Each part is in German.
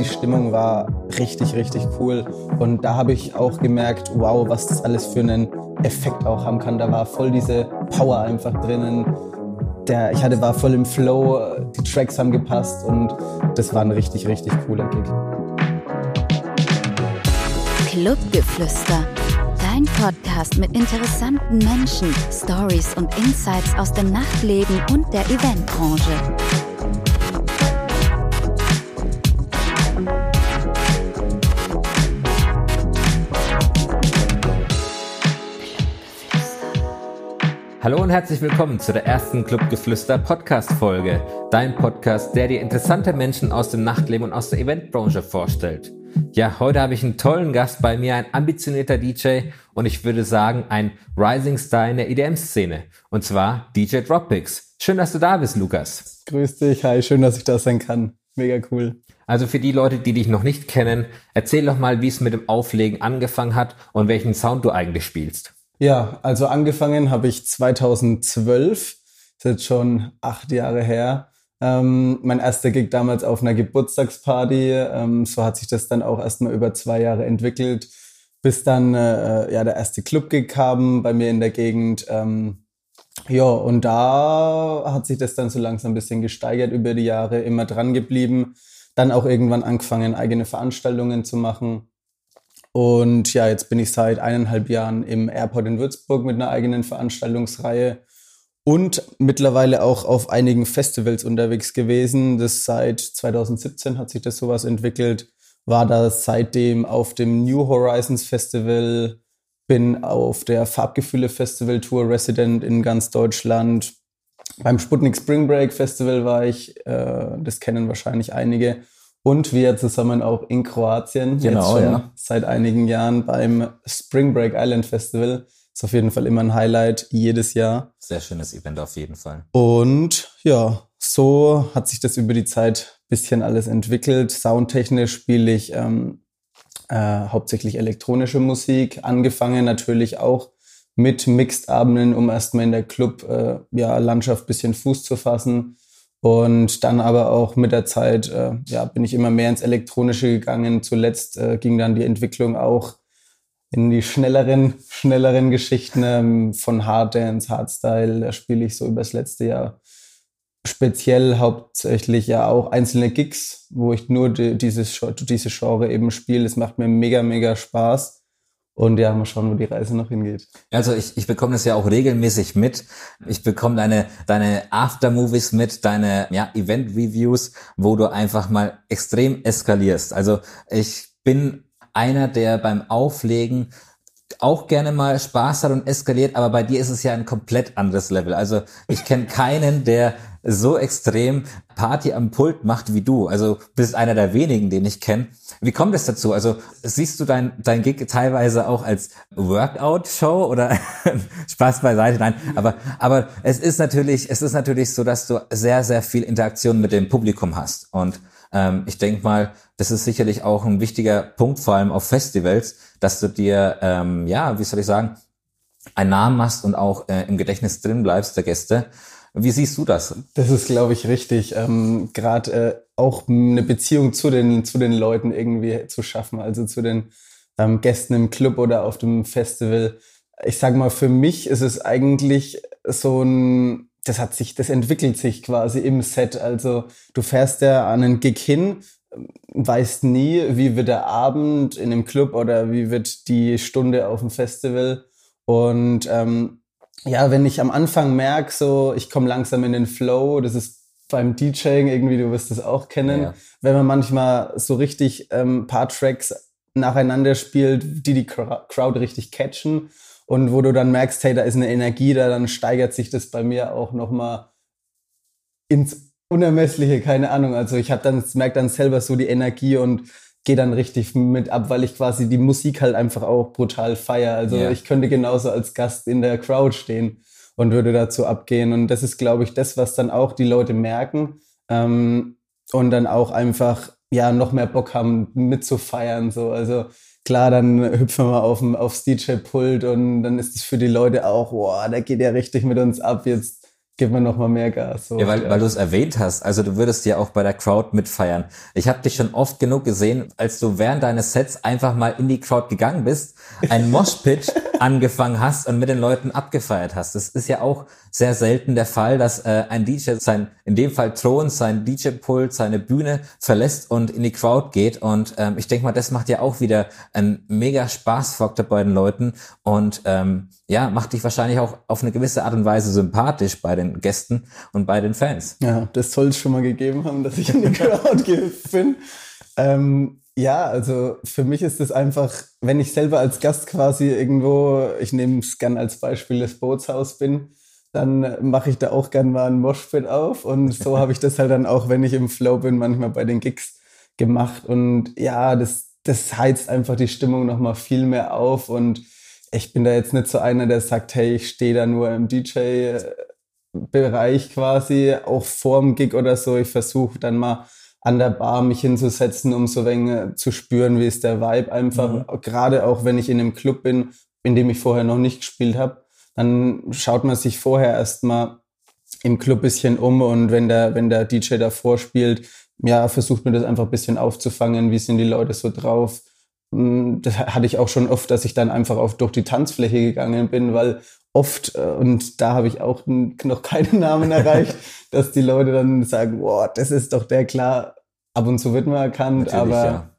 die Stimmung war richtig, richtig cool. Und da habe ich auch gemerkt, wow, was das alles für einen Effekt auch haben kann. Da war voll diese Power einfach drinnen. Der, ich hatte, war voll im Flow, die Tracks haben gepasst und das war ein richtig, richtig cooler Gig. Clubgeflüster. Dein Podcast mit interessanten Menschen, Stories und Insights aus dem Nachtleben und der Eventbranche. Hallo und herzlich willkommen zu der ersten Clubgeflüster Podcast Folge. Dein Podcast, der dir interessante Menschen aus dem Nachtleben und aus der Eventbranche vorstellt. Ja, heute habe ich einen tollen Gast bei mir, ein ambitionierter DJ und ich würde sagen, ein Rising Star in der EDM-Szene. Und zwar DJ Dropix. Schön, dass du da bist, Lukas. Grüß dich, hi, schön, dass ich da sein kann. Mega cool. Also für die Leute, die dich noch nicht kennen, erzähl doch mal, wie es mit dem Auflegen angefangen hat und welchen Sound du eigentlich spielst. Ja, also angefangen habe ich 2012, ist jetzt schon acht Jahre her. Ähm, mein erster Gig damals auf einer Geburtstagsparty. Ähm, so hat sich das dann auch erstmal über zwei Jahre entwickelt, bis dann äh, ja der erste Club-Gig kam bei mir in der Gegend. Ähm, ja, und da hat sich das dann so langsam ein bisschen gesteigert über die Jahre, immer dran geblieben. Dann auch irgendwann angefangen, eigene Veranstaltungen zu machen. Und ja, jetzt bin ich seit eineinhalb Jahren im Airport in Würzburg mit einer eigenen Veranstaltungsreihe und mittlerweile auch auf einigen Festivals unterwegs gewesen. Das seit 2017 hat sich das sowas entwickelt. War da seitdem auf dem New Horizons Festival, bin auf der Farbgefühle Festival Tour Resident in ganz Deutschland. Beim Sputnik Spring Break Festival war ich, äh, das kennen wahrscheinlich einige und wir zusammen auch in Kroatien. Genau, ja. Seit einigen Jahren beim Spring Break Island Festival. Ist auf jeden Fall immer ein Highlight jedes Jahr. Sehr schönes Event auf jeden Fall. Und ja, so hat sich das über die Zeit bisschen alles entwickelt. Soundtechnisch spiele ich ähm, äh, hauptsächlich elektronische Musik. Angefangen natürlich auch mit Mixed-Abenden, um erstmal in der Club äh, ja, Landschaft bisschen Fuß zu fassen und dann aber auch mit der Zeit äh, ja, bin ich immer mehr ins Elektronische gegangen. Zuletzt äh, ging dann die Entwicklung auch in die schnelleren, schnelleren Geschichten ähm, von Hard Dance, Hardstyle. Da spiele ich so übers letzte Jahr speziell hauptsächlich ja auch einzelne Gigs, wo ich nur die, dieses, diese Genre eben spiele. Es macht mir mega, mega Spaß. Und ja, mal schauen, wo die Reise noch hingeht. Also ich, ich bekomme das ja auch regelmäßig mit. Ich bekomme deine, deine Aftermovies mit, deine ja, Event-Reviews, wo du einfach mal extrem eskalierst. Also ich bin einer, der beim Auflegen auch gerne mal Spaß hat und eskaliert, aber bei dir ist es ja ein komplett anderes Level. Also ich kenne keinen, der so extrem Party am Pult macht wie du. Also bist einer der wenigen, den ich kenne. Wie kommt es dazu? Also siehst du dein, dein Gig teilweise auch als Workout-Show oder Spaß beiseite? Nein, aber, aber es ist natürlich, es ist natürlich so, dass du sehr, sehr viel Interaktion mit dem Publikum hast. Und ähm, ich denke mal, das ist sicherlich auch ein wichtiger Punkt, vor allem auf Festivals, dass du dir, ähm, ja, wie soll ich sagen, einen Namen machst und auch äh, im Gedächtnis drin bleibst der Gäste. Wie siehst du das? Das ist, glaube ich, richtig. Ähm, Gerade äh, auch eine Beziehung zu den, zu den Leuten irgendwie zu schaffen, also zu den ähm, Gästen im Club oder auf dem Festival. Ich sag mal, für mich ist es eigentlich so ein, das hat sich, das entwickelt sich quasi im Set. Also du fährst ja an einen Gig hin, weißt nie, wie wird der Abend in dem Club oder wie wird die Stunde auf dem Festival. Und ähm, ja, wenn ich am Anfang merke, so ich komme langsam in den Flow, das ist beim DJing irgendwie, du wirst das auch kennen, ja. wenn man manchmal so richtig ähm, paar Tracks nacheinander spielt, die die Crowd richtig catchen und wo du dann merkst, hey, da ist eine Energie da, dann steigert sich das bei mir auch nochmal ins Unermessliche, keine Ahnung. Also ich habe dann, merke dann selber so die Energie und gehe dann richtig mit ab, weil ich quasi die Musik halt einfach auch brutal feier. Also yeah. ich könnte genauso als Gast in der Crowd stehen und würde dazu abgehen. Und das ist, glaube ich, das, was dann auch die Leute merken ähm, und dann auch einfach ja noch mehr Bock haben mitzufeiern. So. Also klar, dann hüpfen wir auf aufs DJ-Pult und dann ist es für die Leute auch, boah, der geht ja richtig mit uns ab. Jetzt geben wir noch mal mehr Gas. So. Ja, weil, weil du es erwähnt hast, also du würdest ja auch bei der Crowd mitfeiern. Ich habe dich schon oft genug gesehen, als du während deines Sets einfach mal in die Crowd gegangen bist, einen Moshpit angefangen hast und mit den Leuten abgefeiert hast. Das ist ja auch sehr selten der Fall, dass äh, ein DJ sein, in dem Fall Thron, sein DJ-Pult, seine Bühne verlässt und in die Crowd geht. Und ähm, ich denke mal, das macht ja auch wieder einen mega Spaßfaktor bei den Leuten und ähm, ja, macht dich wahrscheinlich auch auf eine gewisse Art und Weise sympathisch bei den Gästen und bei den Fans. Ja, das soll es schon mal gegeben haben, dass ich in die Crowd bin. Ähm, ja, also für mich ist es einfach, wenn ich selber als Gast quasi irgendwo, ich nehme es gern als Beispiel, das Bootshaus bin, dann mache ich da auch gern mal einen Moshpit auf. Und so habe ich das halt dann auch, wenn ich im Flow bin, manchmal bei den Gigs gemacht. Und ja, das, das heizt einfach die Stimmung nochmal viel mehr auf und ich bin da jetzt nicht so einer, der sagt, hey, ich stehe da nur im DJ-Bereich quasi, auch vorm Gig oder so. Ich versuche dann mal an der Bar mich hinzusetzen, um so wenig zu spüren, wie ist der Vibe einfach. Mhm. Gerade auch wenn ich in einem Club bin, in dem ich vorher noch nicht gespielt habe, dann schaut man sich vorher erstmal im Club bisschen um und wenn der, wenn der DJ davor spielt, ja, versucht man das einfach ein bisschen aufzufangen, wie sind die Leute so drauf, das hatte ich auch schon oft, dass ich dann einfach auf, durch die Tanzfläche gegangen bin, weil oft, äh, und da habe ich auch noch keinen Namen erreicht, dass die Leute dann sagen, boah, das ist doch der klar, ab und zu wird man erkannt, Natürlich, aber, ja.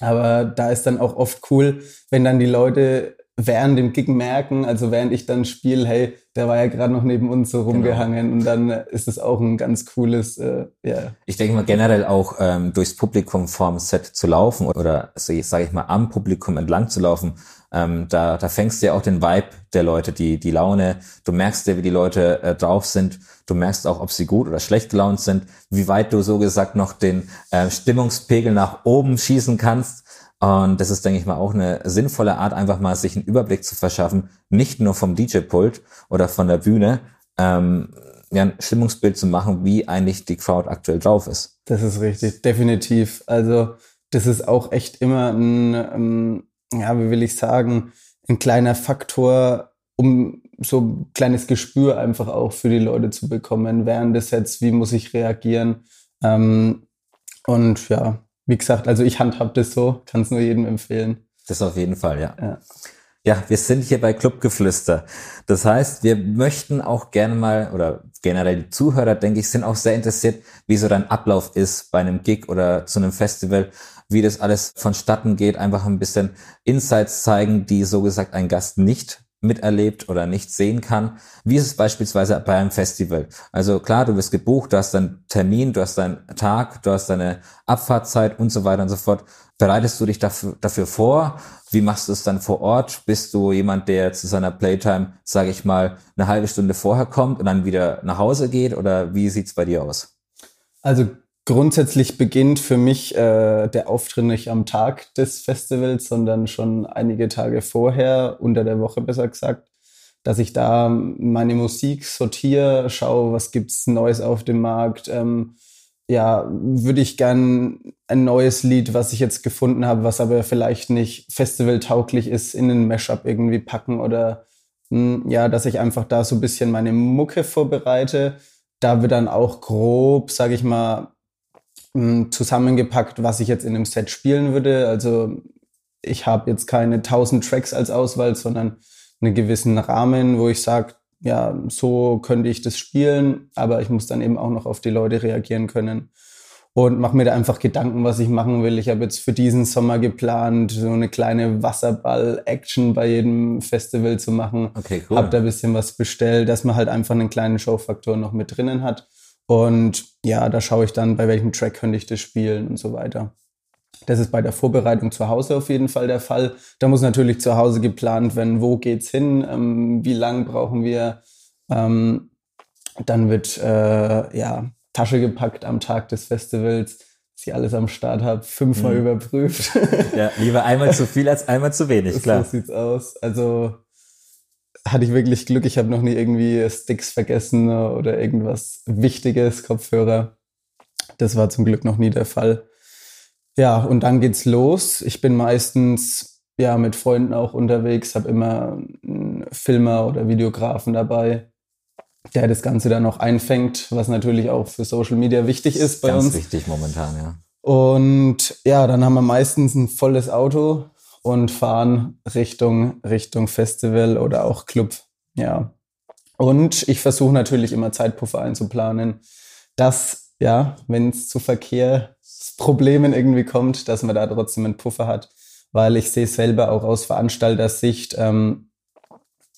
aber da ist dann auch oft cool, wenn dann die Leute während dem Gig merken, also während ich dann spiele, hey, der war ja gerade noch neben uns so genau. rumgehangen genau. und dann ist es auch ein ganz cooles, äh, ja. Ich denke mal generell auch ähm, durchs Publikum vorm Set zu laufen oder so, sage ich mal am Publikum entlang zu laufen, ähm, da, da fängst du ja auch den Vibe der Leute, die, die Laune, du merkst ja, wie die Leute äh, drauf sind, du merkst auch, ob sie gut oder schlecht gelaunt sind, wie weit du so gesagt noch den äh, Stimmungspegel nach oben schießen kannst und das ist, denke ich mal, auch eine sinnvolle Art, einfach mal sich einen Überblick zu verschaffen, nicht nur vom DJ-Pult oder von der Bühne, ähm, ja, ein Stimmungsbild zu machen, wie eigentlich die Crowd aktuell drauf ist. Das ist richtig, definitiv. Also das ist auch echt immer ein, ähm, ja, wie will ich sagen, ein kleiner Faktor, um so ein kleines Gespür einfach auch für die Leute zu bekommen, während des Sets, wie muss ich reagieren. Ähm, und ja, wie gesagt, also ich handhab das so, kann es nur jedem empfehlen. Das auf jeden Fall, ja. ja. Ja, wir sind hier bei Clubgeflüster. Das heißt, wir möchten auch gerne mal, oder generell die Zuhörer, denke ich, sind auch sehr interessiert, wie so dein Ablauf ist bei einem Gig oder zu einem Festival, wie das alles vonstatten geht, einfach ein bisschen Insights zeigen, die so gesagt ein Gast nicht miterlebt oder nicht sehen kann. Wie ist es beispielsweise bei einem Festival? Also klar, du wirst gebucht, du hast deinen Termin, du hast deinen Tag, du hast deine Abfahrtzeit und so weiter und so fort. Bereitest du dich dafür, dafür vor? Wie machst du es dann vor Ort? Bist du jemand, der zu seiner Playtime, sage ich mal, eine halbe Stunde vorher kommt und dann wieder nach Hause geht? Oder wie sieht's bei dir aus? Also Grundsätzlich beginnt für mich äh, der Auftritt nicht am Tag des Festivals, sondern schon einige Tage vorher, unter der Woche besser gesagt, dass ich da meine Musik sortiere, schaue, was gibt's Neues auf dem Markt. Ähm, ja, würde ich gern ein neues Lied, was ich jetzt gefunden habe, was aber vielleicht nicht festivaltauglich ist, in einen Mashup irgendwie packen oder mh, hm, ja, dass ich einfach da so ein bisschen meine Mucke vorbereite. Da wird dann auch grob, sage ich mal, zusammengepackt, was ich jetzt in einem Set spielen würde. Also ich habe jetzt keine 1000 Tracks als Auswahl, sondern einen gewissen Rahmen, wo ich sage, ja, so könnte ich das spielen, aber ich muss dann eben auch noch auf die Leute reagieren können und mache mir da einfach Gedanken, was ich machen will. Ich habe jetzt für diesen Sommer geplant, so eine kleine Wasserball-Action bei jedem Festival zu machen. Okay, cool. Hab da ein bisschen was bestellt, dass man halt einfach einen kleinen Showfaktor noch mit drinnen hat. Und ja, da schaue ich dann, bei welchem Track könnte ich das spielen und so weiter. Das ist bei der Vorbereitung zu Hause auf jeden Fall der Fall. Da muss natürlich zu Hause geplant werden, wo geht's hin, ähm, wie lang brauchen wir. Ähm, dann wird äh, ja Tasche gepackt am Tag des Festivals, dass ich alles am Start habe, fünfmal mhm. überprüft. Ja, lieber einmal zu viel als einmal zu wenig, klar. So sieht's aus. Also hatte ich wirklich Glück. Ich habe noch nie irgendwie Sticks vergessen oder irgendwas Wichtiges, Kopfhörer. Das war zum Glück noch nie der Fall. Ja, und dann geht's los. Ich bin meistens ja mit Freunden auch unterwegs, habe immer einen Filmer oder Videografen dabei. der das Ganze dann auch einfängt, was natürlich auch für Social Media wichtig ist bei Ganz uns. wichtig momentan, ja. Und ja, dann haben wir meistens ein volles Auto und fahren Richtung, Richtung Festival oder auch Club. Ja. Und ich versuche natürlich immer Zeitpuffer einzuplanen, dass, ja, wenn es zu Verkehrsproblemen irgendwie kommt, dass man da trotzdem einen Puffer hat. Weil ich sehe selber auch aus Veranstalter-Sicht, ähm,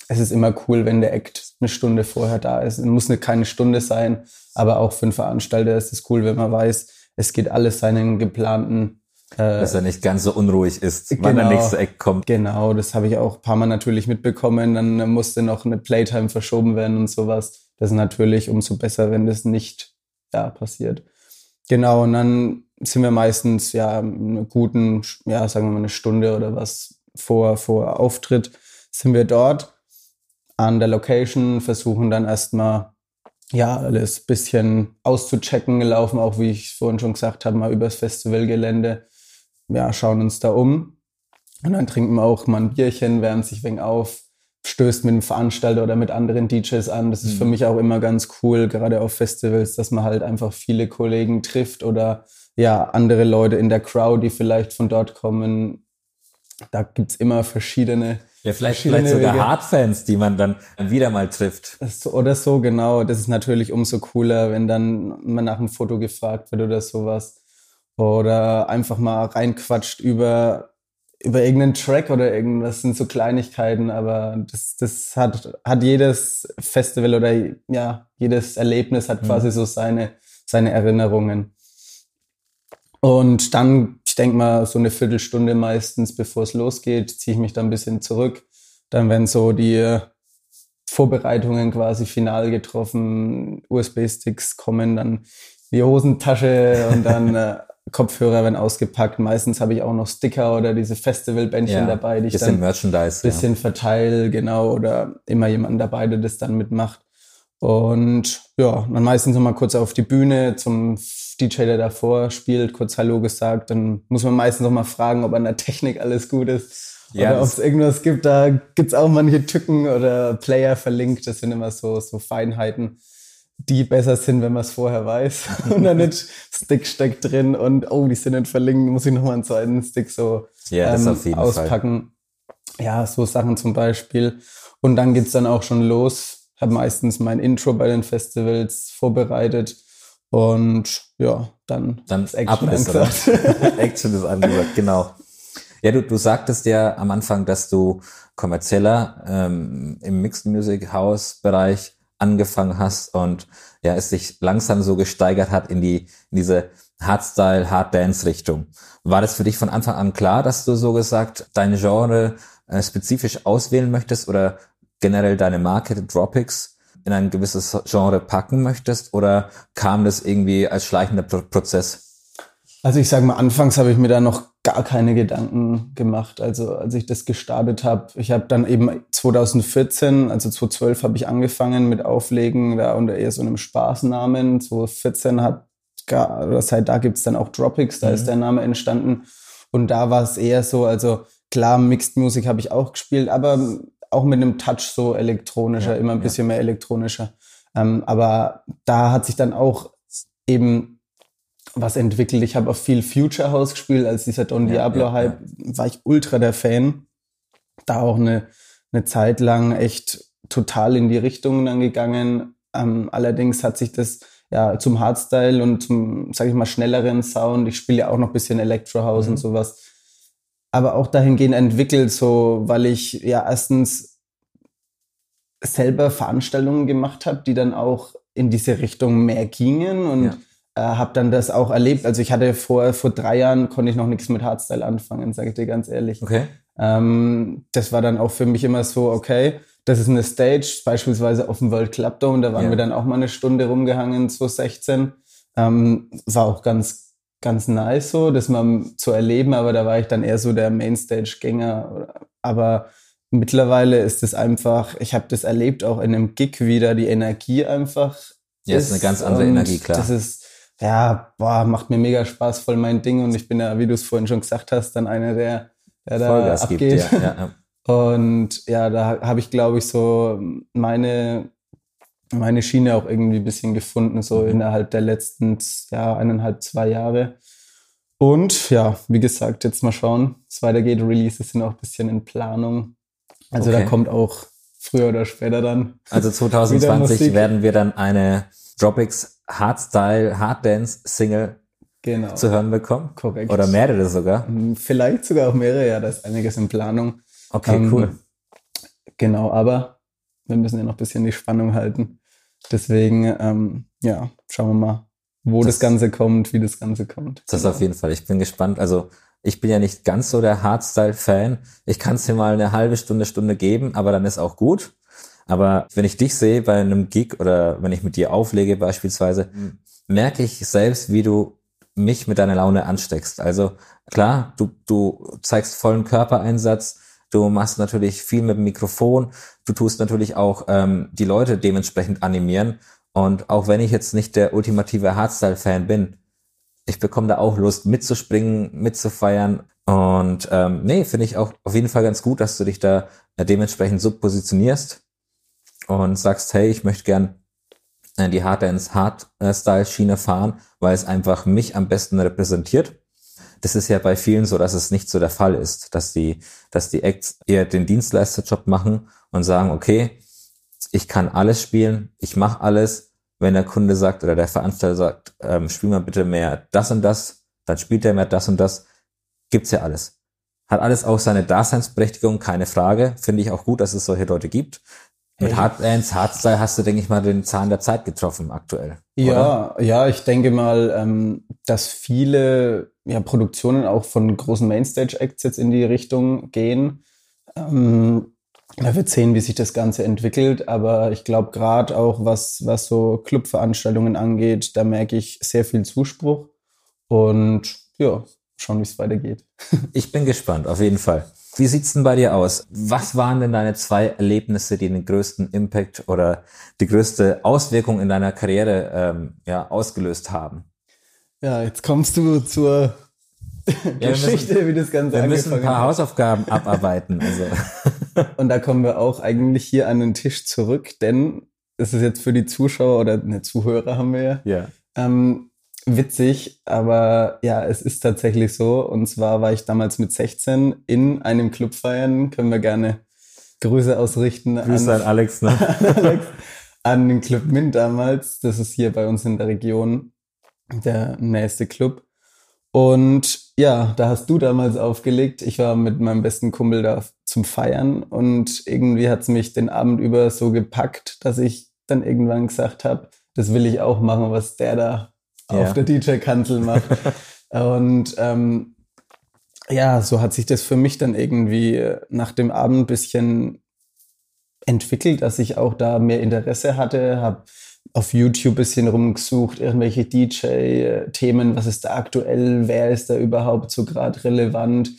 es ist immer cool, wenn der Act eine Stunde vorher da ist. Es muss keine Stunde sein, aber auch für einen Veranstalter ist es cool, wenn man weiß, es geht alles seinen geplanten dass er nicht ganz so unruhig ist, genau, wann der nächste Eck kommt. Genau, das habe ich auch ein paar Mal natürlich mitbekommen. Dann musste noch eine Playtime verschoben werden und sowas. Das ist natürlich umso besser, wenn das nicht ja, passiert. Genau, und dann sind wir meistens ja eine guten, ja, sagen wir mal eine Stunde oder was vor, vor Auftritt sind wir dort an der Location, versuchen dann erstmal ja, alles bisschen auszuchecken, laufen auch, wie ich vorhin schon gesagt habe, mal übers Festivalgelände. Ja, schauen uns da um. Und dann trinken wir auch mal ein Bierchen, wärmen sich wegen auf, stößt mit dem Veranstalter oder mit anderen DJs an. Das ist mhm. für mich auch immer ganz cool, gerade auf Festivals, dass man halt einfach viele Kollegen trifft oder ja, andere Leute in der Crowd, die vielleicht von dort kommen. Da gibt's immer verschiedene ja, vielleicht, vielleicht sogar Wege. Hardfans, die man dann wieder mal trifft. Oder so, genau. Das ist natürlich umso cooler, wenn dann mal nach einem Foto gefragt wird oder sowas. Oder einfach mal reinquatscht über, über irgendeinen Track oder irgendwas. Das sind so Kleinigkeiten, aber das, das hat, hat jedes Festival oder ja, jedes Erlebnis hat mhm. quasi so seine, seine Erinnerungen. Und dann ich denke mal, so eine Viertelstunde meistens, bevor es losgeht, ziehe ich mich dann ein bisschen zurück. Dann werden so die Vorbereitungen quasi final getroffen, USB-Sticks kommen, dann die Hosentasche und dann äh, Kopfhörer werden ausgepackt. Meistens habe ich auch noch Sticker oder diese Festivalbändchen ja, dabei, die ich bisschen dann Merchandise, bisschen ja. verteile, genau, oder immer jemanden dabei, der das dann mitmacht. Und ja, dann meistens noch mal kurz auf die Bühne zum DJ, der davor spielt, kurz Hallo gesagt. Dann muss man meistens noch mal fragen, ob an der Technik alles gut ist. Ja, oder ob es irgendwas gibt. Da gibt's auch manche Tücken oder Player verlinkt. Das sind immer so, so Feinheiten, die besser sind, wenn man es vorher weiß. und dann nicht Stick steckt drin und oh, die sind nicht verlinkt, muss ich noch mal einen zweiten Stick so ja, ähm, auspacken. Fall. Ja, so Sachen zum Beispiel. Und dann geht's dann auch schon los habe meistens mein Intro bei den Festivals vorbereitet und ja, dann, dann ist Action angesagt. Action ist angesagt, genau. Ja, du, du sagtest ja am Anfang, dass du kommerzieller ähm, im Mixed Music House Bereich angefangen hast und ja, es sich langsam so gesteigert hat in die in diese Hardstyle, Hard Dance Richtung. War das für dich von Anfang an klar, dass du so gesagt dein Genre äh, spezifisch auswählen möchtest oder generell deine Marke Dropix in ein gewisses Genre packen möchtest oder kam das irgendwie als schleichender Pro Prozess? Also ich sage mal, anfangs habe ich mir da noch gar keine Gedanken gemacht. Also als ich das gestartet habe, ich habe dann eben 2014, also 2012 habe ich angefangen mit Auflegen, da unter eher so einem Spaßnamen. 2014 hat gar, oder seit da gibt's dann auch Dropix, da mhm. ist der Name entstanden. Und da war es eher so, also klar, Mixed Music habe ich auch gespielt, aber auch mit einem Touch so elektronischer, ja, immer ein bisschen ja. mehr elektronischer. Ähm, aber da hat sich dann auch eben was entwickelt. Ich habe auch viel Future House gespielt, als dieser Don Diablo-Hype war ich ultra der Fan. Da auch eine, eine Zeit lang echt total in die Richtung dann gegangen. Ähm, allerdings hat sich das ja zum Hardstyle und zum, sag ich mal, schnelleren Sound. Ich spiele ja auch noch bisschen Electro House mhm. und sowas aber auch dahingehend entwickelt, so weil ich ja erstens selber Veranstaltungen gemacht habe, die dann auch in diese Richtung mehr gingen und ja. Äh, habe dann das auch erlebt. Also ich hatte vor vor drei Jahren konnte ich noch nichts mit Hardstyle anfangen, sage ich dir ganz ehrlich. Okay. Ähm, das war dann auch für mich immer so, okay, das ist eine Stage, beispielsweise auf dem World Club Dome, da waren ja. wir dann auch mal eine Stunde rumgehangen, 2016. Ähm, war auch ganz ganz nice so, das mal zu erleben, aber da war ich dann eher so der Mainstage-Gänger. Aber mittlerweile ist es einfach, ich habe das erlebt, auch in einem Gig wieder, die Energie einfach. Ja, ist, ist eine ganz andere Energie, klar. Das ist, ja, boah, macht mir mega Spaß, voll mein Ding. Und ich bin ja, wie du es vorhin schon gesagt hast, dann einer, der, der da Vollgas abgeht. Gibt, ja, ja. Und ja, da habe ich, glaube ich, so meine meine Schiene auch irgendwie ein bisschen gefunden, so mhm. innerhalb der letzten ja, eineinhalb, zwei Jahre. Und ja, wie gesagt, jetzt mal schauen, es weitergeht. Releases sind auch ein bisschen in Planung. Also okay. da kommt auch früher oder später dann. Also 2020 werden wir dann eine Dropix Hardstyle, Harddance Single genau. zu hören bekommen. Korrekt. Oder mehrere sogar. Hm, vielleicht sogar auch mehrere, ja, da ist einiges in Planung. Okay, ähm, cool. Genau, aber wir müssen ja noch ein bisschen die Spannung halten. Deswegen, ähm, ja, schauen wir mal, wo das, das, Ganze kommt, wie das Ganze kommt. Das genau. auf jeden Fall. Ich bin gespannt. Also ich bin ja nicht ganz so der Hardstyle-Fan. Ich kann es dir mal eine halbe Stunde, Stunde geben, aber dann ist auch gut. Aber wenn ich dich sehe bei einem Gig oder wenn ich mit dir auflege beispielsweise, mhm. merke ich selbst, wie du mich mit deiner Laune ansteckst. Also klar, du, du zeigst vollen Körpereinsatz, du machst natürlich viel mit dem Mikrofon, du tust natürlich auch ähm, die Leute dementsprechend animieren. Und auch wenn ich jetzt nicht der ultimative Hardstyle-Fan bin, ich bekomme da auch Lust mitzuspringen, mitzufeiern. Und ähm, nee, finde ich auch auf jeden Fall ganz gut, dass du dich da äh, dementsprechend so positionierst und sagst, hey, ich möchte gern äh, die Hard Dance Hardstyle Schiene fahren, weil es einfach mich am besten repräsentiert. Das ist ja bei vielen so, dass es nicht so der Fall ist, dass die, dass die Acts eher den Dienstleisterjob machen und sagen, okay, ich kann alles spielen, ich mache alles, wenn der Kunde sagt oder der Veranstalter sagt, ähm, spiel mal bitte mehr das und das, dann spielt er mehr das und das, gibt's ja alles. Hat alles auch seine Daseinsberechtigung, keine Frage. Finde ich auch gut, dass es solche Leute gibt. Mit Hard Dance, Hardstyle hast du, denke ich mal, den Zahn der Zeit getroffen aktuell. Ja, oder? ja, ich denke mal, ähm, dass viele ja, Produktionen auch von großen Mainstage-Acts jetzt in die Richtung gehen. Ähm, da wird sehen, wie sich das Ganze entwickelt, aber ich glaube gerade auch, was, was so Clubveranstaltungen angeht, da merke ich sehr viel Zuspruch und ja, schauen, wie es weitergeht. Ich bin gespannt, auf jeden Fall. Wie sieht's denn bei dir aus? Was waren denn deine zwei Erlebnisse, die den größten Impact oder die größte Auswirkung in deiner Karriere ähm, ja, ausgelöst haben? Ja, jetzt kommst du zur ja, Geschichte, müssen, wie das Ganze Wir müssen ein paar hat. Hausaufgaben abarbeiten. Also. Und da kommen wir auch eigentlich hier an den Tisch zurück, denn es ist jetzt für die Zuschauer oder ne, Zuhörer haben wir ja. ja. Ähm, witzig, aber ja, es ist tatsächlich so. Und zwar war ich damals mit 16 in einem Club feiern. Können wir gerne Grüße ausrichten Grüße an, an Alex, ne? an Alex, an den Club Mint damals. Das ist hier bei uns in der Region der nächste Club. Und ja, da hast du damals aufgelegt. Ich war mit meinem besten Kumpel da zum Feiern und irgendwie hat es mich den Abend über so gepackt, dass ich dann irgendwann gesagt habe, das will ich auch machen, was der da ja. auf der DJ-Kanzel macht. und ähm, ja, so hat sich das für mich dann irgendwie nach dem Abend ein bisschen entwickelt, dass ich auch da mehr Interesse hatte, habe auf YouTube ein bisschen rumgesucht, irgendwelche DJ-Themen, was ist da aktuell, wer ist da überhaupt so gerade relevant.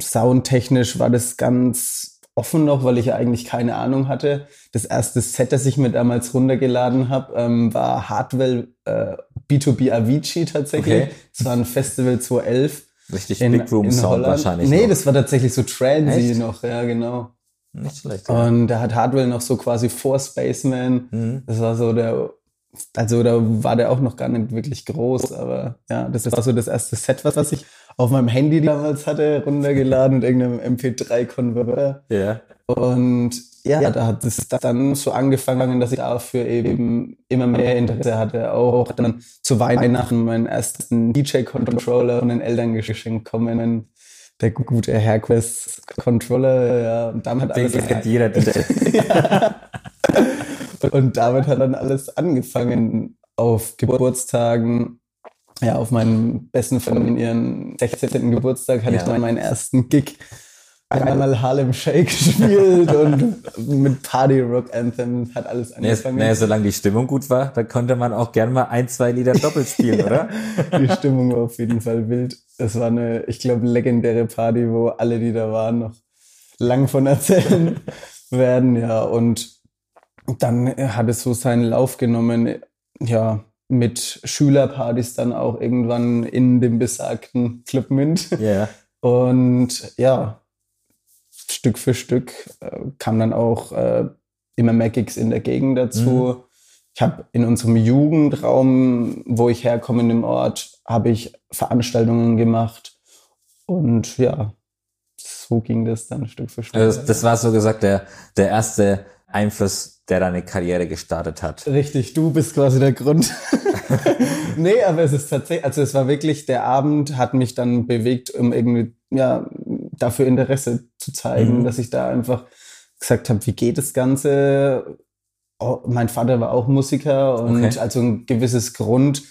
Soundtechnisch war das ganz offen noch, weil ich ja eigentlich keine Ahnung hatte. Das erste Set, das ich mir damals runtergeladen habe, ähm, war Hardwell äh, B2B Avicii tatsächlich. Okay. Das war ein Festival 2011. Richtig in, Big Room Sound Holland. wahrscheinlich. Nee, noch. das war tatsächlich so Transy noch, ja, genau. Nicht schlecht. Ja. Und da hat Hardwell noch so quasi vor Spaceman. Mhm. Das war so der, also da war der auch noch gar nicht wirklich groß, aber ja, das war so das erste Set, was ich auf meinem Handy damals hatte, runtergeladen mit irgendeinem MP3-Konverter. Ja. Und ja, da hat es dann so angefangen, dass ich dafür eben immer mehr Interesse hatte. Auch dann zu Weihnachten meinen ersten DJ-Controller von den Eltern geschenkt kommen der gute Herquest Controller, ja, und damit alles. kennt jeder ja. Und damit hat dann alles angefangen auf Geburtstagen. Ja, auf meinem besten Freund in ihren 16. Geburtstag hatte ja. ich dann meinen ersten Gig einmal Harlem Shake gespielt und mit Party Rock Anthem hat alles angefangen. Naja, solange die Stimmung gut war, da konnte man auch gern mal ein, zwei Lieder doppelt spielen, oder? die Stimmung war auf jeden Fall wild. Es war eine, ich glaube, legendäre Party, wo alle, die da waren, noch lang von erzählen werden, ja. Und dann hat es so seinen Lauf genommen, ja, mit Schülerpartys dann auch irgendwann in dem besagten Club Mint. Yeah. Und ja, Stück für Stück äh, kam dann auch äh, immer mehr Gigs in der Gegend dazu. ich habe in unserem Jugendraum, wo ich herkomme in dem Ort, habe ich Veranstaltungen gemacht und ja, so ging das dann Stück für Stück. Also das war so gesagt der, der erste Einfluss, der deine Karriere gestartet hat. Richtig, du bist quasi der Grund. nee, aber es ist tatsächlich, also es war wirklich, der Abend hat mich dann bewegt, um irgendwie, ja, dafür Interesse zu zeigen, mhm. dass ich da einfach gesagt habe, wie geht das Ganze? Oh, mein Vater war auch Musiker und okay. also ein gewisses Grund,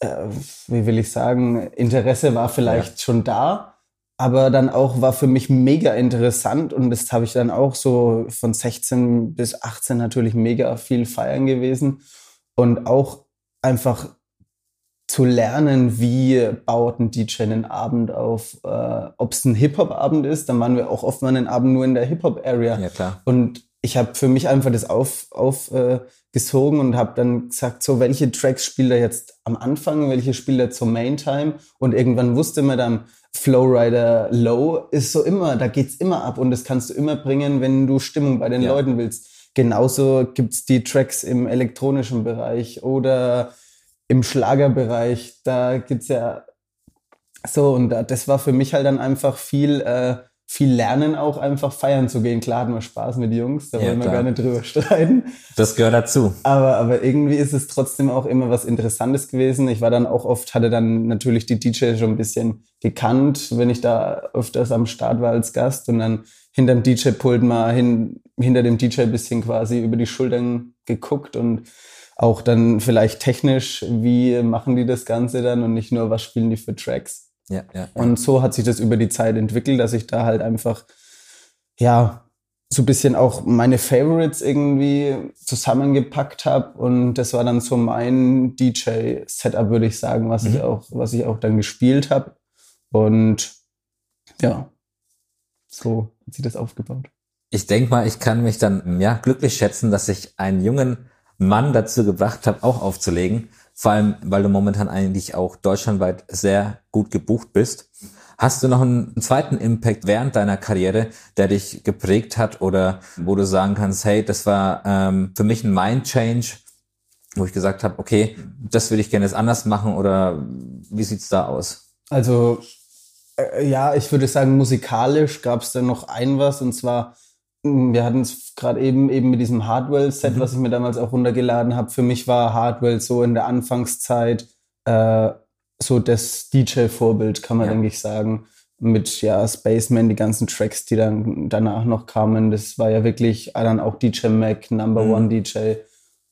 äh, wie will ich sagen, Interesse war vielleicht ja. schon da aber dann auch war für mich mega interessant und das habe ich dann auch so von 16 bis 18 natürlich mega viel feiern gewesen und auch einfach zu lernen, wie baut ein DJ einen Abend auf, äh, ob es ein Hip-Hop-Abend ist, dann waren wir auch oft mal einen Abend nur in der Hip-Hop-Area. Ja, klar. Und ich habe für mich einfach das auf, auf äh, und habe dann gesagt, so welche Tracks spielt er jetzt am Anfang, welche spielt er zur Main Time und irgendwann wusste man dann, Flowrider Low ist so immer, da geht's immer ab und das kannst du immer bringen, wenn du Stimmung bei den ja. Leuten willst. Genauso gibt's die Tracks im elektronischen Bereich oder im Schlagerbereich. Da gibt's ja so und das war für mich halt dann einfach viel äh, viel lernen, auch einfach feiern zu gehen. Klar hatten wir Spaß mit Jungs, da ja, wollen wir gar nicht drüber streiten. Das gehört dazu. Aber, aber irgendwie ist es trotzdem auch immer was Interessantes gewesen. Ich war dann auch oft, hatte dann natürlich die DJ schon ein bisschen gekannt, wenn ich da öfters am Start war als Gast und dann hinterm DJ-Pult mal hin, hinter dem DJ ein bisschen quasi über die Schultern geguckt und auch dann vielleicht technisch, wie machen die das Ganze dann und nicht nur, was spielen die für Tracks. Ja, ja, Und so hat sich das über die Zeit entwickelt, dass ich da halt einfach, ja, so ein bisschen auch meine Favorites irgendwie zusammengepackt habe. Und das war dann so mein DJ-Setup, würde ich sagen, was mhm. ich auch, was ich auch dann gespielt habe. Und ja, so hat sich das aufgebaut. Ich denke mal, ich kann mich dann ja glücklich schätzen, dass ich einen jungen Mann dazu gebracht habe, auch aufzulegen. Vor allem, weil du momentan eigentlich auch deutschlandweit sehr gut gebucht bist. Hast du noch einen zweiten Impact während deiner Karriere, der dich geprägt hat oder wo du sagen kannst, hey, das war ähm, für mich ein Mind-Change, wo ich gesagt habe, okay, das würde ich gerne jetzt anders machen oder wie sieht's da aus? Also äh, ja, ich würde sagen, musikalisch gab es da noch ein was und zwar wir hatten es gerade eben eben mit diesem Hardwell-Set, mhm. was ich mir damals auch runtergeladen habe. Für mich war Hardwell so in der Anfangszeit äh, so das DJ-Vorbild, kann man ja. denke ich sagen. Mit ja Spaceman, die ganzen Tracks, die dann danach noch kamen, das war ja wirklich dann auch DJ Mac, Number mhm. One DJ.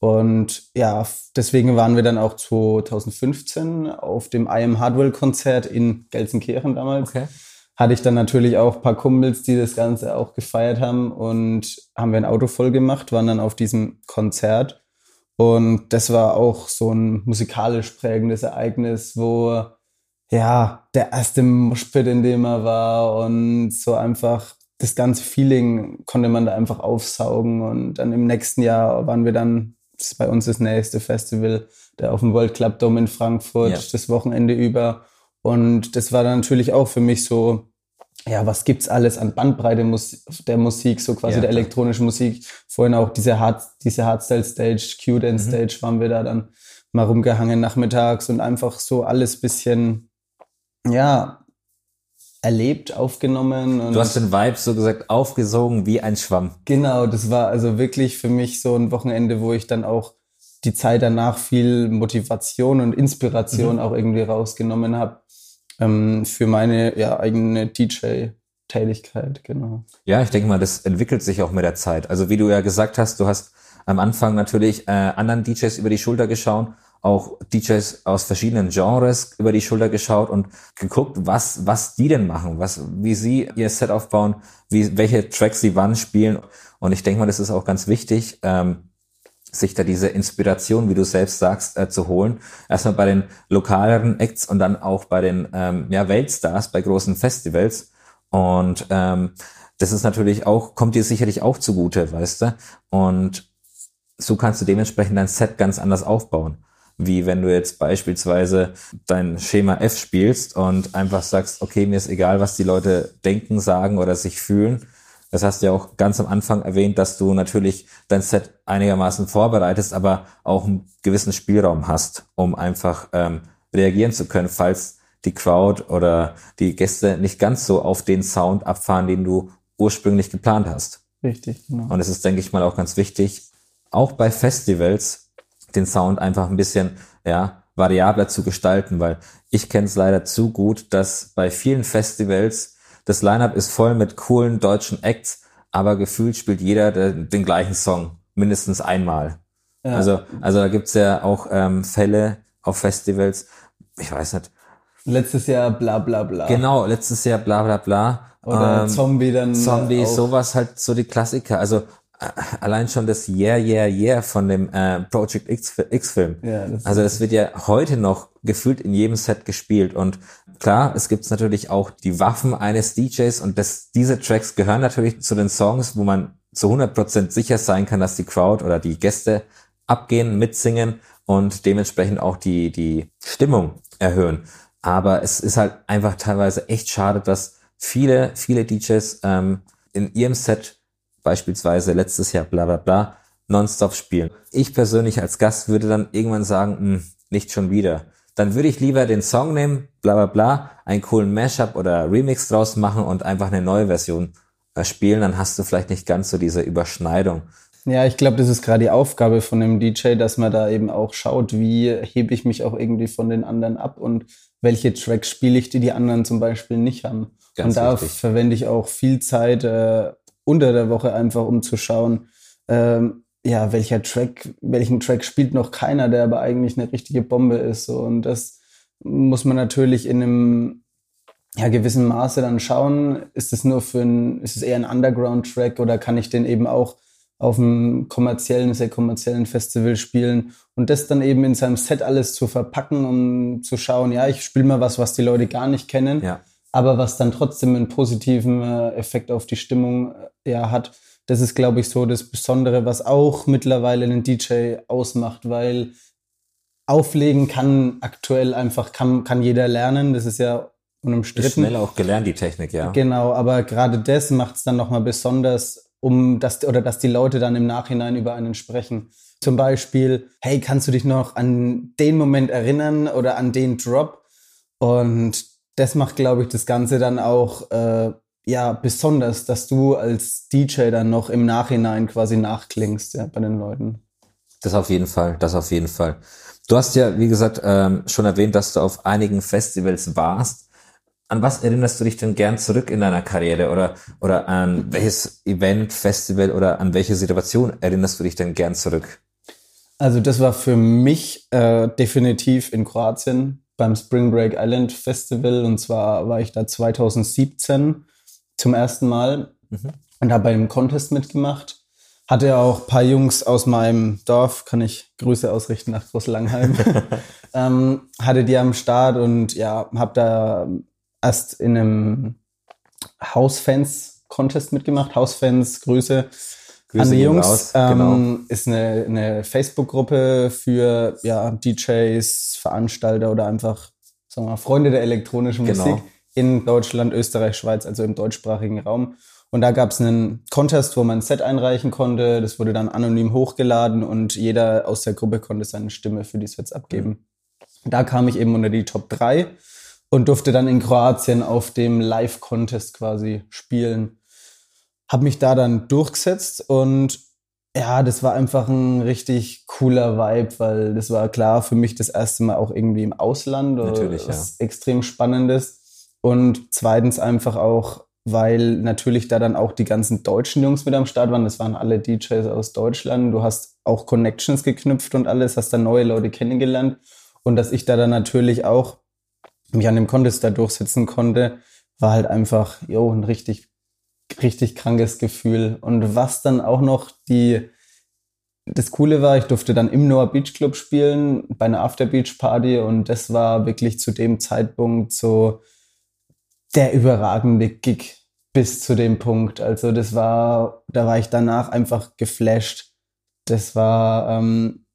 Und ja, deswegen waren wir dann auch 2015 auf dem I Am Hardwell Konzert in Gelsenkirchen damals. Okay hatte ich dann natürlich auch paar Kumpels, die das Ganze auch gefeiert haben und haben wir ein Auto voll gemacht, waren dann auf diesem Konzert. Und das war auch so ein musikalisch prägendes Ereignis, wo ja der erste Moshpit, in dem er war und so einfach das ganze Feeling konnte man da einfach aufsaugen. Und dann im nächsten Jahr waren wir dann, das ist bei uns das nächste Festival, der auf dem World Club Dome in Frankfurt, ja. das Wochenende über. Und das war dann natürlich auch für mich so, ja, was gibt's alles an Bandbreite der Musik, so quasi ja, der elektronischen Musik. Vorhin auch diese Hard, diese Hardstyle Stage, Q-Dance mhm. Stage waren wir da dann mal rumgehangen nachmittags und einfach so alles bisschen, ja, erlebt, aufgenommen. Und du hast den Vibe so gesagt aufgesogen wie ein Schwamm. Genau, das war also wirklich für mich so ein Wochenende, wo ich dann auch die Zeit danach viel Motivation und Inspiration mhm. auch irgendwie rausgenommen habe ähm, für meine ja, eigene DJ-Tätigkeit, genau. Ja, ich denke mal, das entwickelt sich auch mit der Zeit. Also wie du ja gesagt hast, du hast am Anfang natürlich äh, anderen DJs über die Schulter geschaut, auch DJs aus verschiedenen Genres über die Schulter geschaut und geguckt, was, was die denn machen, was, wie sie ihr Set aufbauen, wie, welche Tracks sie wann spielen. Und ich denke mal, das ist auch ganz wichtig, ähm, sich da diese Inspiration, wie du selbst sagst, äh, zu holen. Erstmal bei den lokaleren Acts und dann auch bei den ähm, ja, Weltstars, bei großen Festivals. Und ähm, das ist natürlich auch, kommt dir sicherlich auch zugute, weißt du? Und so kannst du dementsprechend dein Set ganz anders aufbauen. Wie wenn du jetzt beispielsweise dein Schema F spielst und einfach sagst, okay, mir ist egal, was die Leute denken, sagen oder sich fühlen Das hast du ja auch ganz am Anfang erwähnt, dass du natürlich dein Set einigermaßen vorbereitest, aber auch einen gewissen Spielraum hast, um einfach ähm, reagieren zu können, falls die Crowd oder die Gäste nicht ganz so auf den Sound abfahren, den du ursprünglich geplant hast. Richtig, genau. Und es ist, denke ich mal, auch ganz wichtig, auch bei Festivals den Sound einfach ein bisschen, ja, variabler zu gestalten, weil ich kenne es leider zu gut, dass bei vielen Festivals das Lineup ist voll mit coolen deutschen Acts, aber gefühlt spielt jeder den, den gleichen Song mindestens einmal. Ja. Also, also da gibt's ja auch ähm, Fälle auf Festivals, ich weiß nicht. Letztes Jahr bla bla bla. Genau, letztes Jahr bla bla bla. Oder ähm, Zombie dann. Zombie, sowas halt so die Klassiker. Also allein schon das Yeah, Yeah, Yeah von dem äh, Project X, X-Film. Ja, also das wird ja heute noch gefühlt in jedem Set gespielt. Und klar, es gibt natürlich auch die Waffen eines DJs und das, diese Tracks gehören natürlich zu den Songs, wo man zu 100% sicher sein kann, dass die Crowd oder die Gäste abgehen, mitsingen und dementsprechend auch die, die Stimmung erhöhen. Aber es ist halt einfach teilweise echt schade, dass viele, viele DJs ähm, in ihrem Set beispielsweise letztes Jahr bla bla bla nonstop spielen. Ich persönlich als Gast würde dann irgendwann sagen, mh, hm, nicht schon wieder. Dann würde ich lieber den Song nehmen, bla bla bla, einen coolen Mashup oder Remix draus machen und einfach eine neue Version äh, spielen. Dann hast du vielleicht nicht ganz so diese Überschneidung. Ja, ich glaube, das ist gerade die Aufgabe von einem DJ, dass man da eben auch schaut, wie hebe ich mich auch irgendwie von den anderen ab und welche Tracks spiele ich, die die anderen zum Beispiel nicht haben. Ganz und da wichtig. verwende ich auch viel Zeit äh, unter der Woche einfach, um zu schauen, ähm, ja, welcher Track, welchen Track spielt noch keiner, der aber eigentlich eine richtige Bombe ist. So. Und das muss man natürlich in einem ja, gewissen Maße dann schauen. Ist es nur für ein, ist es eher ein Underground-Track oder kann ich den eben auch auf einem kommerziellen, sehr kommerziellen Festival spielen und das dann eben in seinem Set alles zu verpacken, um zu schauen, ja, ich spiele mal was, was die Leute gar nicht kennen, ja. Aber was dann trotzdem einen positiven äh, Effekt auf die Stimmung äh, ja, hat. Das ist, glaube ich, so das Besondere, was auch mittlerweile einen DJ ausmacht, weil auflegen kann aktuell einfach, kann, kann jeder lernen. Das ist ja unumstritten. Ist schnell auch gelernt, die Technik, ja. Genau, aber gerade das macht es dann nochmal besonders um das oder dass die Leute dann im Nachhinein über einen sprechen. Zum Beispiel, hey, kannst du dich noch an den Moment erinnern oder an den Drop? Und das macht, glaube ich, das Ganze dann auch äh, ja besonders, dass du als DJ dann noch im Nachhinein quasi nachklingst ja, bei den Leuten. Das auf jeden Fall, das auf jeden Fall. Du hast ja, wie gesagt, ähm, schon erwähnt, dass du auf einigen Festivals warst an was erinnerst du dich denn gern zurück in deiner Karriere oder, oder an welches Event, Festival oder an welche Situation erinnerst du dich denn gern zurück? Also das war für mich äh, definitiv in Kroatien beim Spring Break Island Festival und zwar war ich da 2017 zum ersten Mal mhm. und habe bei einem Contest mitgemacht. Hatte auch ein paar Jungs aus meinem Dorf, kann ich Grüße ausrichten nach Großlangheim, ähm, hatte die am Start und ja, habe da erst in einem Hausfans-Contest mitgemacht. Hausfans, Grüße, Grüße an die Jungs. Raus, genau. ähm, ist eine, eine Facebook-Gruppe für ja, DJs, Veranstalter oder einfach sagen wir mal, Freunde der elektronischen genau. Musik in Deutschland, Österreich, Schweiz, also im deutschsprachigen Raum. Und da gab es einen Contest, wo man ein Set einreichen konnte. Das wurde dann anonym hochgeladen und jeder aus der Gruppe konnte seine Stimme für die Sets abgeben. Mhm. Da kam ich eben unter die Top 3 und durfte dann in Kroatien auf dem Live-Contest quasi spielen. Hab mich da dann durchgesetzt und ja, das war einfach ein richtig cooler Vibe, weil das war klar für mich das erste Mal auch irgendwie im Ausland. Natürlich, was ja. extrem spannendes. Und zweitens einfach auch, weil natürlich da dann auch die ganzen deutschen Jungs mit am Start waren. Das waren alle DJs aus Deutschland. Du hast auch Connections geknüpft und alles, hast dann neue Leute kennengelernt. Und dass ich da dann natürlich auch mich an dem Contest da durchsetzen konnte, war halt einfach, jo, ein richtig, richtig krankes Gefühl. Und was dann auch noch die, das Coole war, ich durfte dann im Noah Beach Club spielen, bei einer After Beach Party und das war wirklich zu dem Zeitpunkt so der überragende Gig bis zu dem Punkt. Also das war, da war ich danach einfach geflasht. Das war ähm,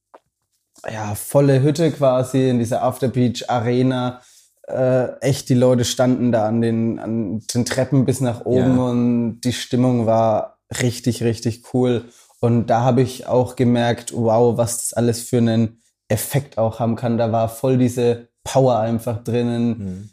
ja volle Hütte quasi in dieser After Beach Arena äh, echt, die Leute standen da an den, an den Treppen bis nach oben Ja. und die Stimmung war richtig, richtig cool. Und da habe ich auch gemerkt, wow, was das alles für einen Effekt auch haben kann. Da war voll diese Power einfach drinnen. Mhm.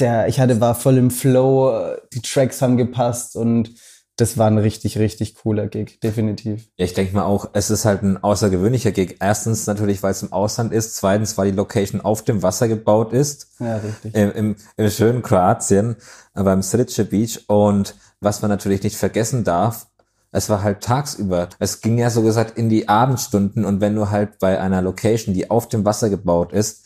Der, ich hatte, war voll im Flow, die Tracks haben gepasst und das war ein richtig, richtig cooler Gig, definitiv. Ja, ich denke mal auch, es ist halt ein außergewöhnlicher Gig. Erstens natürlich, weil es im Ausland ist. Zweitens, weil die Location auf dem Wasser gebaut ist. Ja, richtig. Im, im, im schönen Kroatien, äh, beim Silice Beach. Und was man natürlich nicht vergessen darf, es war halt tagsüber. Es ging ja so gesagt in die Abendstunden. Und wenn du halt bei einer Location, die auf dem Wasser gebaut ist,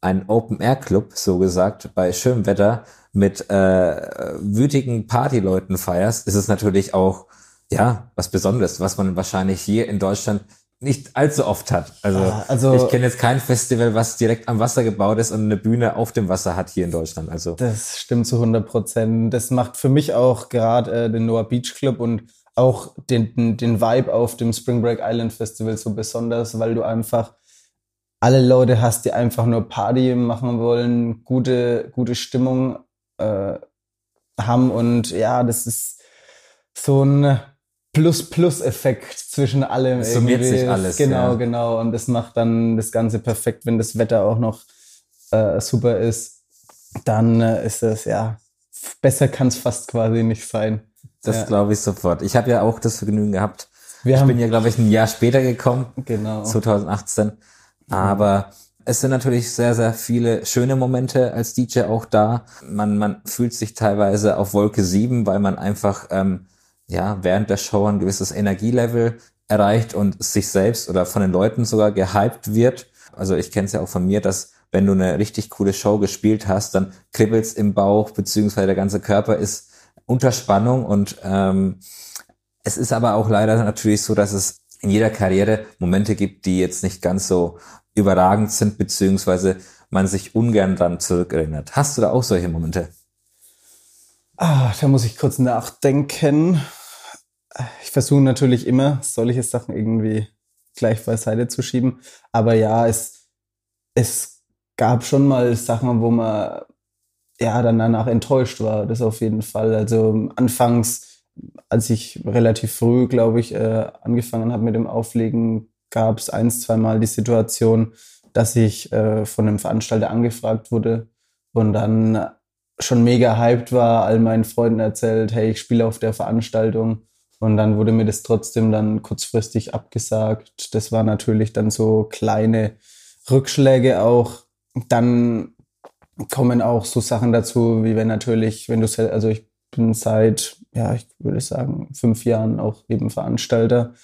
ein Open-Air-Club, so gesagt, bei schönem Wetter mit äh, wütigen Partyleuten feierst, ist es natürlich auch, ja, was Besonderes, was man wahrscheinlich hier in Deutschland nicht allzu oft hat. Also, Ah, also- ich kenne jetzt kein Festival, was direkt am Wasser gebaut ist und eine Bühne auf dem Wasser hat hier in Deutschland. Also Das stimmt zu 100 Prozent. Das macht für mich auch gerade äh, den Noah Beach Club und auch den, den Vibe auf dem Spring Break Island Festival so besonders, weil du einfach alle Leute hast, die einfach nur Party machen wollen, gute, gute Stimmung äh, haben und ja, das ist so ein Plus-Plus-Effekt zwischen allem. Es summiert irgendwie. sich alles, Genau, ja. genau. Und das macht dann das Ganze perfekt, wenn das Wetter auch noch äh, super ist. Dann äh, ist es, ja, besser kann es fast quasi nicht sein. das Ja. glaube ich sofort. Ich habe ja auch das Vergnügen gehabt. Wir ich bin ja, glaube ich, ein Jahr später gekommen, genau. 2018. Aber es sind natürlich sehr, sehr viele schöne Momente als DJ auch da. Man, man fühlt sich teilweise auf Wolke 7, weil man einfach ähm, ja während der Show ein gewisses Energielevel erreicht und sich selbst oder von den Leuten sogar gehypt wird. Also ich kenne es ja auch von mir, dass wenn du eine richtig coole Show gespielt hast, dann kribbelt's im Bauch, beziehungsweise der ganze Körper ist unter Spannung und ähm, es ist aber auch leider natürlich so, dass es in jeder Karriere Momente gibt, die jetzt nicht ganz so überragend sind, beziehungsweise man sich ungern dran zurückerinnert. Hast du da auch solche Momente? Ah, da muss ich kurz nachdenken. Ich versuche natürlich immer, solche Sachen irgendwie gleich beiseite zu schieben. Aber ja, es, es gab schon mal Sachen, wo man ja dann danach enttäuscht war. Das auf jeden Fall. Also anfangs, als ich relativ früh, glaube ich, äh, angefangen habe mit dem Auflegen, gab es ein, zwei Mal die Situation, dass ich äh, von einem Veranstalter angefragt wurde und dann schon mega hyped war, all meinen Freunden erzählt, hey, ich spiele auf der Veranstaltung. Und dann wurde mir das trotzdem dann kurzfristig abgesagt. Das war natürlich dann so kleine Rückschläge auch. Dann kommen auch so Sachen dazu, wie wenn natürlich, wenn du, also ich bin seit, ja, ich würde sagen, fünf Jahren auch eben Veranstalter.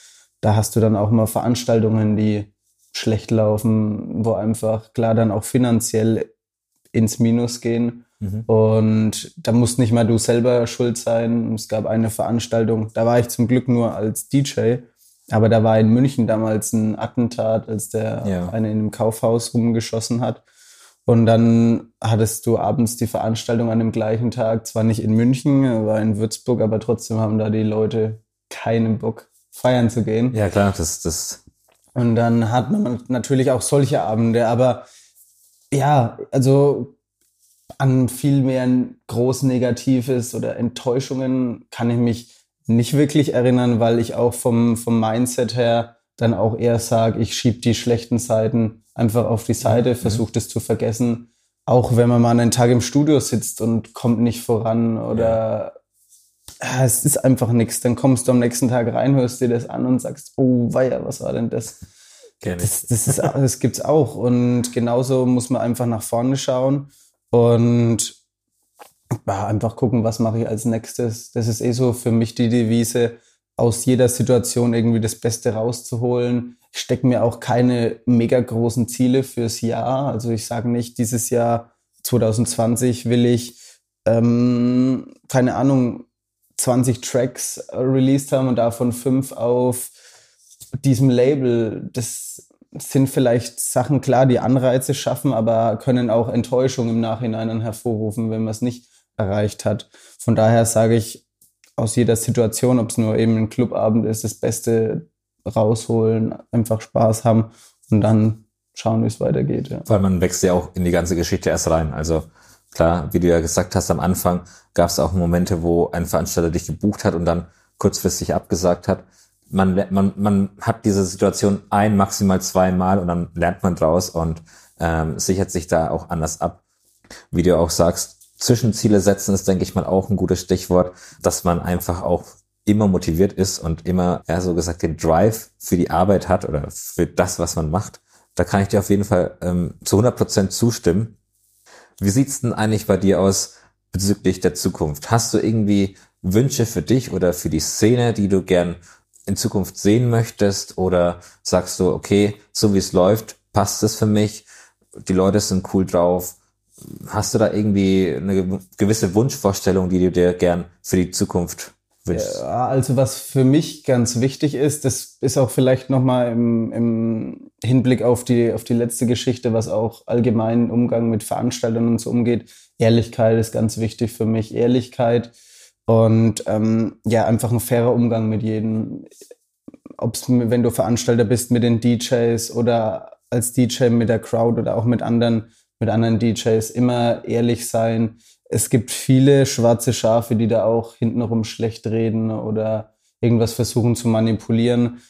Da hast du dann auch mal Veranstaltungen, die schlecht laufen, wo einfach klar dann auch finanziell ins Minus gehen. Mhm. Und da musst nicht mal du selber schuld sein. Es gab eine Veranstaltung, da war ich zum Glück nur als DJ, aber da war in München damals ein Attentat, als der Ja. eine in einem Kaufhaus rumgeschossen hat. Und dann hattest du abends die Veranstaltung an dem gleichen Tag, zwar nicht in München, war in Würzburg, aber trotzdem haben da die Leute keinen Bock, feiern zu gehen. Ja klar, das, das, Und dann hat man natürlich auch solche Abende, aber ja, also an viel mehr groß Negatives oder Enttäuschungen kann ich mich nicht wirklich erinnern, weil ich auch vom, vom Mindset her dann auch eher sage, ich schieb die schlechten Seiten einfach auf die Seite, versuche das zu vergessen. Auch wenn man mal einen Tag im Studio sitzt und kommt nicht voran oder ja, es ist einfach nichts. Dann kommst du am nächsten Tag rein, hörst dir das an und sagst, oh weia, was war denn das? Das, das, ist, das gibt's auch. Und genauso muss man einfach nach vorne schauen und einfach gucken, was mache ich als nächstes. Das ist eh so für mich die Devise, aus jeder Situation irgendwie das Beste rauszuholen. Ich stecke mir auch keine mega großen Ziele fürs Jahr. Also ich sage nicht, dieses Jahr 2020 will ich, ähm, keine Ahnung, 20 Tracks released haben und davon fünf auf diesem Label. Das sind vielleicht Sachen, klar, die Anreize schaffen, aber können auch Enttäuschung im Nachhinein dann hervorrufen, wenn man es nicht erreicht hat. Von daher sage ich, aus jeder Situation, ob es nur eben ein Clubabend ist, das Beste rausholen, einfach Spaß haben und dann schauen, wie es weitergeht. Ja. Weil man wächst ja auch in die ganze Geschichte erst rein. Also Klar, wie du ja gesagt hast, am Anfang gab es auch Momente, wo ein Veranstalter dich gebucht hat und dann kurzfristig abgesagt hat. Man, man, man hat diese Situation ein, maximal zweimal und dann lernt man draus und ähm, sichert sich da auch anders ab. Wie du auch sagst, Zwischenziele setzen ist, denke ich mal, auch ein gutes Stichwort, dass man einfach auch immer motiviert ist und immer, ja, so gesagt, den Drive für die Arbeit hat oder für das, was man macht. Da kann ich dir auf jeden Fall ähm, zu 100 Prozent zustimmen. Wie sieht's denn eigentlich bei dir aus bezüglich der Zukunft? Hast du irgendwie Wünsche für dich oder für die Szene, die du gern in Zukunft sehen möchtest? Oder sagst du, okay, so wie es läuft, passt es für mich? Die Leute sind cool drauf. Hast du da irgendwie eine gewisse Wunschvorstellung, die du dir gern für die Zukunft ja, also was für mich ganz wichtig ist, das ist auch vielleicht nochmal im, im Hinblick auf die, auf die letzte Geschichte, was auch allgemein Umgang mit Veranstaltern und so umgeht. Ehrlichkeit ist ganz wichtig für mich. Ehrlichkeit und ähm, ja, einfach ein fairer Umgang mit jedem. Ob's, wenn du Veranstalter bist mit den DJs oder als DJ mit der Crowd oder auch mit anderen, mit anderen DJs, immer ehrlich sein, es gibt viele schwarze Schafe, die da auch hintenrum schlecht reden oder irgendwas versuchen zu manipulieren.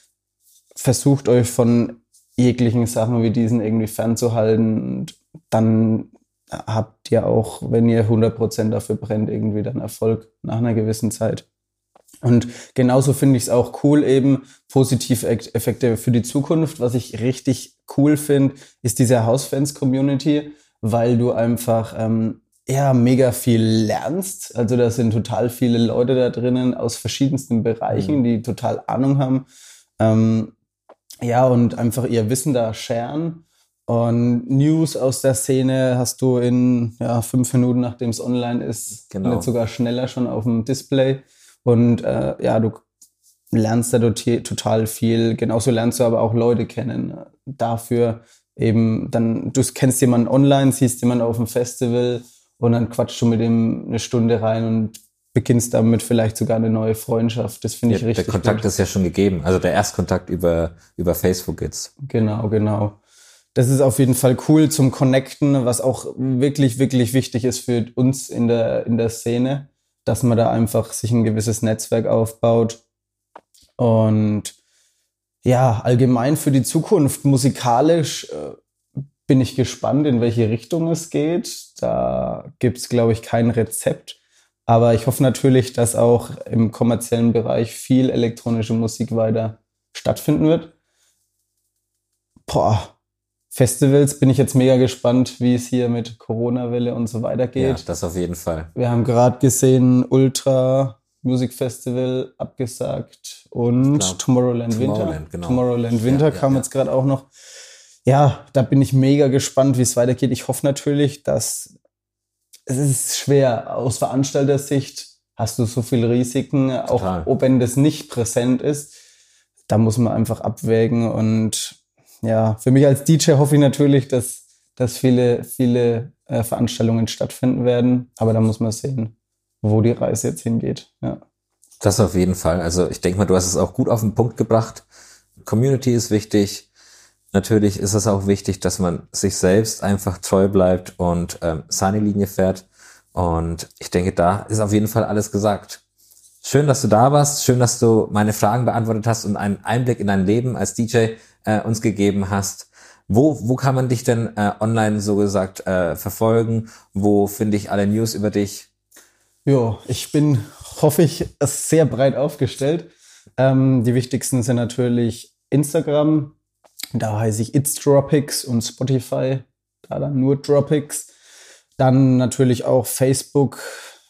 Versucht euch von jeglichen Sachen wie diesen irgendwie fernzuhalten und dann habt ihr auch, wenn ihr 100% dafür brennt, irgendwie dann Erfolg nach einer gewissen Zeit. Und genauso finde ich es auch cool, eben positive Effekte für die Zukunft. Was ich richtig cool finde, ist diese House-Fans-Community, weil du einfach ähm, ja mega viel lernst. Also da sind total viele Leute da drinnen aus verschiedensten Bereichen, mhm. die total Ahnung haben. Ähm, ja, und einfach ihr Wissen da scheren. Und News aus der Szene hast du in ja, fünf Minuten, nachdem es online ist, genau. nicht sogar schneller schon auf dem Display. Und äh, ja, du lernst da total viel. Genauso lernst du aber auch Leute kennen. Dafür eben dann, du kennst jemanden online, siehst jemanden auf dem Festival und dann quatschst du mit ihm eine Stunde rein und beginnst damit vielleicht sogar eine neue Freundschaft. Das finde ich richtig. Der Kontakt gut. ist ja schon gegeben. Also der Erstkontakt über, über Facebook jetzt. Genau, genau. Das ist auf jeden Fall cool zum Connecten, was auch wirklich, wirklich wichtig ist für uns in der, in der Szene, dass man da einfach sich ein gewisses Netzwerk aufbaut. Und ja, allgemein für die Zukunft musikalisch äh, bin ich gespannt, in welche Richtung es geht. Da gibt es, glaube ich, kein Rezept. Aber ich hoffe natürlich, dass auch im kommerziellen Bereich viel elektronische Musik weiter stattfinden wird. Boah, Festivals bin ich jetzt mega gespannt, wie es hier mit Corona-Welle und so weiter geht. Ja, das auf jeden Fall. Wir haben gerade gesehen, Ultra Music Festival abgesagt und glaub, Tomorrowland, Tomorrowland Winter. Genau. Tomorrowland Winter ja, kam ja, jetzt gerade auch noch ja, da bin ich mega gespannt, wie es weitergeht. Ich hoffe natürlich, dass es ist schwer aus Veranstaltersicht hast du so viele Risiken, Total. auch wenn das nicht präsent ist. Da muss man einfach abwägen und ja, für mich als DJ hoffe ich natürlich, dass, dass viele, viele äh, Veranstaltungen stattfinden werden. Aber da muss man sehen, wo die Reise jetzt hingeht. Ja. Das auf jeden Fall. Also ich denke mal, du hast es auch gut auf den Punkt gebracht. Community ist wichtig natürlich ist es auch wichtig, dass man sich selbst einfach treu bleibt und ähm, seine Linie fährt. Und ich denke, da ist auf jeden Fall alles gesagt. Schön, dass du da warst. Schön, dass du meine Fragen beantwortet hast und einen Einblick in dein Leben als DJ äh, uns gegeben hast. Wo, wo kann man dich denn äh, online so gesagt äh, verfolgen? Wo finde ich alle News über dich? Ja, ich bin, hoffe ich, sehr breit aufgestellt. Ähm, die wichtigsten sind natürlich Instagram, da heiße ich It's Dropics und Spotify, da dann nur Dropics. Dann natürlich auch Facebook,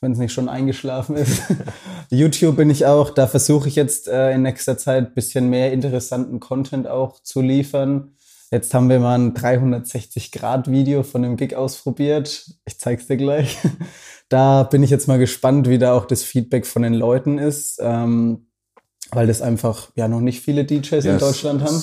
wenn es nicht schon eingeschlafen ist. YouTube bin ich auch. Da versuche ich jetzt äh, in nächster Zeit ein bisschen mehr interessanten Content auch zu liefern. Jetzt haben wir mal ein 360-Grad-Video von dem Gig ausprobiert. Ich zeig's dir gleich. Da bin ich jetzt mal gespannt, wie da auch das Feedback von den Leuten ist, ähm, weil das einfach ja noch nicht viele DJs ja, in Deutschland haben.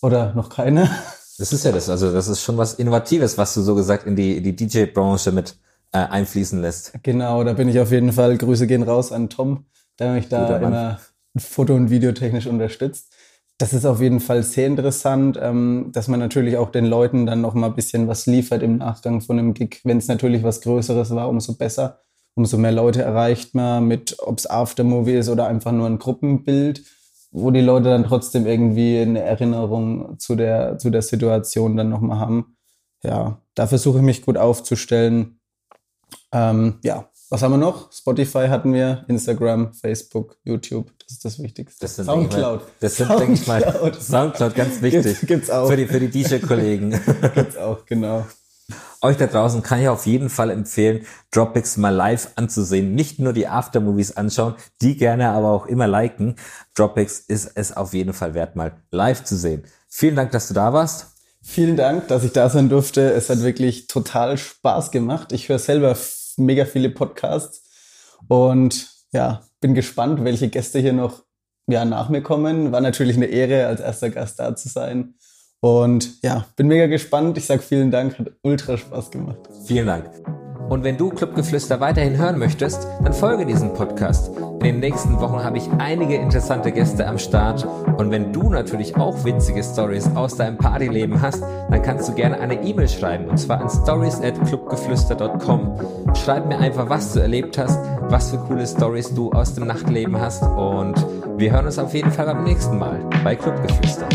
Oder noch keine? Das ist ja das, also das ist schon was Innovatives, was du so gesagt in die, die DJ-Branche mit äh, einfließen lässt. Genau, da bin ich auf jeden Fall, Grüße gehen raus an Tom, der mich da immer Foto- und videotechnisch unterstützt. Das ist auf jeden Fall sehr interessant, ähm, dass man natürlich auch den Leuten dann noch mal ein bisschen was liefert im Nachgang von einem Gig. Wenn es natürlich was Größeres war, umso besser. Umso mehr Leute erreicht man mit, ob es Aftermovie ist oder einfach nur ein Gruppenbild, wo die Leute dann trotzdem irgendwie eine Erinnerung zu der, zu der Situation dann nochmal haben. Ja, da versuche ich mich gut aufzustellen. Ähm, ja, was haben wir noch? Spotify hatten wir, Instagram, Facebook, YouTube. Das ist das Wichtigste. Das Soundcloud. Mal, das sind, denke ich mal, Soundcloud, ganz wichtig. Gibt's, gibt's auch. Für die, für die DJ-Kollegen. gibt's auch, genau. Euch da draußen kann ich auf jeden Fall empfehlen, Dropbox mal live anzusehen. Nicht nur die Aftermovies anschauen, die gerne aber auch immer liken. Dropbox ist es auf jeden Fall wert, mal live zu sehen. Vielen Dank, dass du da warst. Vielen Dank, dass ich da sein durfte. Es hat wirklich total Spaß gemacht. Ich höre selber mega viele Podcasts und ja, bin gespannt, welche Gäste hier noch ja, nach mir kommen. War natürlich eine Ehre, als erster Gast da zu sein. Und ja, bin mega gespannt. Ich sag vielen Dank, hat ultra Spaß gemacht. Vielen Dank. Und wenn du Clubgeflüster weiterhin hören möchtest, dann folge diesem Podcast. In den nächsten Wochen habe ich einige interessante Gäste am Start. Und wenn du natürlich auch witzige Stories aus deinem Partyleben hast, dann kannst du gerne eine E-Mail schreiben. Und zwar an stories at clubgeflüster.com. Schreib mir einfach, was du erlebt hast, was für coole Stories du aus dem Nachtleben hast. Und wir hören uns auf jeden Fall beim nächsten Mal bei Clubgeflüster.